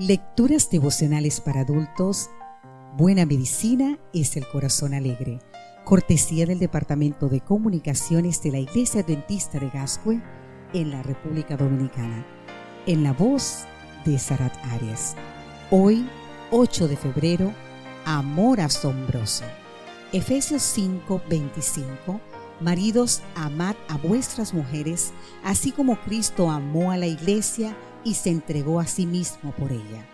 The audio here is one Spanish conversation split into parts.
Lecturas devocionales para adultos. Buena medicina es el corazón alegre. Cortesía del Departamento de Comunicaciones de la Iglesia Adventista de Gascue en la República Dominicana. En la voz de Sarat Arias. Hoy, 8 de febrero, Amor asombroso. Efesios 5, 25. Maridos, amad a vuestras mujeres, así como Cristo amó a la iglesia y se entregó a sí mismo por ella.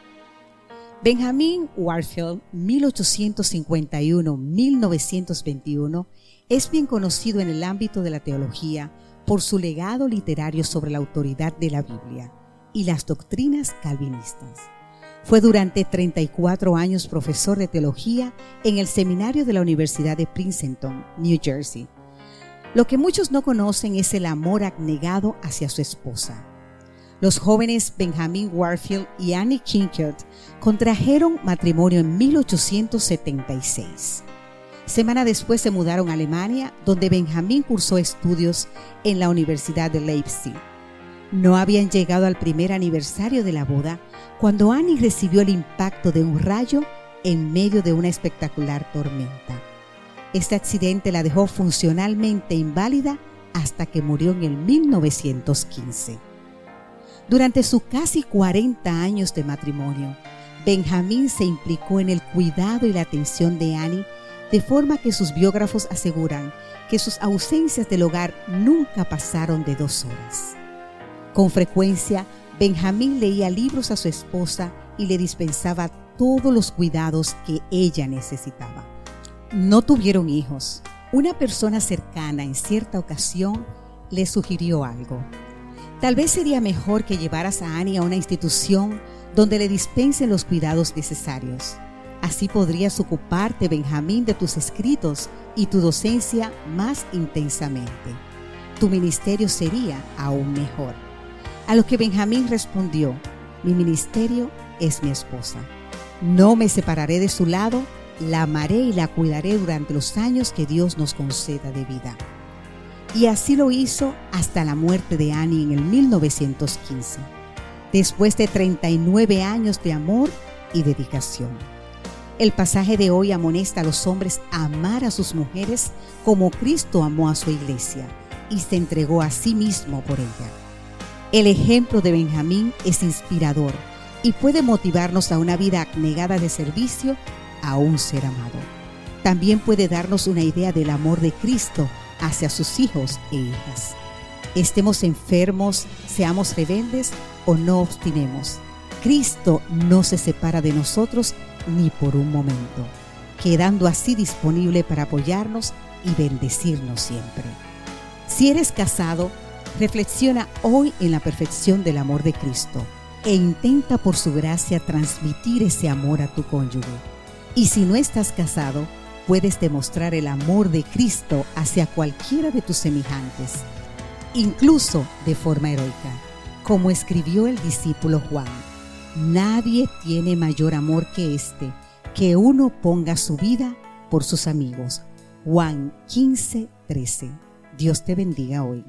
Benjamin Warfield, 1851-1921, es bien conocido en el ámbito de la teología por su legado literario sobre la autoridad de la Biblia y las doctrinas calvinistas. Fue durante 34 años profesor de teología en el seminario de la Universidad de Princeton, New Jersey. Lo que muchos no conocen es el amor abnegado hacia su esposa los jóvenes Benjamin Warfield y Annie Kinkert contrajeron matrimonio en 1876. Semana después se mudaron a Alemania, donde Benjamin cursó estudios en la Universidad de Leipzig. No habían llegado al primer aniversario de la boda cuando Annie recibió el impacto de un rayo en medio de una espectacular tormenta. Este accidente la dejó funcionalmente inválida hasta que murió en el 1915. Durante sus casi 40 años de matrimonio, Benjamín se implicó en el cuidado y la atención de Annie, de forma que sus biógrafos aseguran que sus ausencias del hogar nunca pasaron de dos horas. Con frecuencia, Benjamín leía libros a su esposa y le dispensaba todos los cuidados que ella necesitaba. No tuvieron hijos. Una persona cercana en cierta ocasión le sugirió algo. Tal vez sería mejor que llevaras a Annie a una institución donde le dispensen los cuidados necesarios. Así podrías ocuparte, Benjamín, de tus escritos y tu docencia más intensamente. Tu ministerio sería aún mejor. A lo que Benjamín respondió, mi ministerio es mi esposa. No me separaré de su lado, la amaré y la cuidaré durante los años que Dios nos conceda de vida y así lo hizo hasta la muerte de Annie en el 1915, después de 39 años de amor y dedicación. El pasaje de hoy amonesta a los hombres a amar a sus mujeres como Cristo amó a su iglesia y se entregó a sí mismo por ella. El ejemplo de Benjamín es inspirador y puede motivarnos a una vida negada de servicio a un ser amado. También puede darnos una idea del amor de Cristo hacia sus hijos e hijas. Estemos enfermos, seamos rebeldes o no obstinemos. Cristo no se separa de nosotros ni por un momento, quedando así disponible para apoyarnos y bendecirnos siempre. Si eres casado, reflexiona hoy en la perfección del amor de Cristo e intenta por su gracia transmitir ese amor a tu cónyuge. Y si no estás casado, puedes demostrar el amor de Cristo hacia cualquiera de tus semejantes, incluso de forma heroica, como escribió el discípulo Juan. Nadie tiene mayor amor que este, que uno ponga su vida por sus amigos. Juan 15, 13. Dios te bendiga hoy.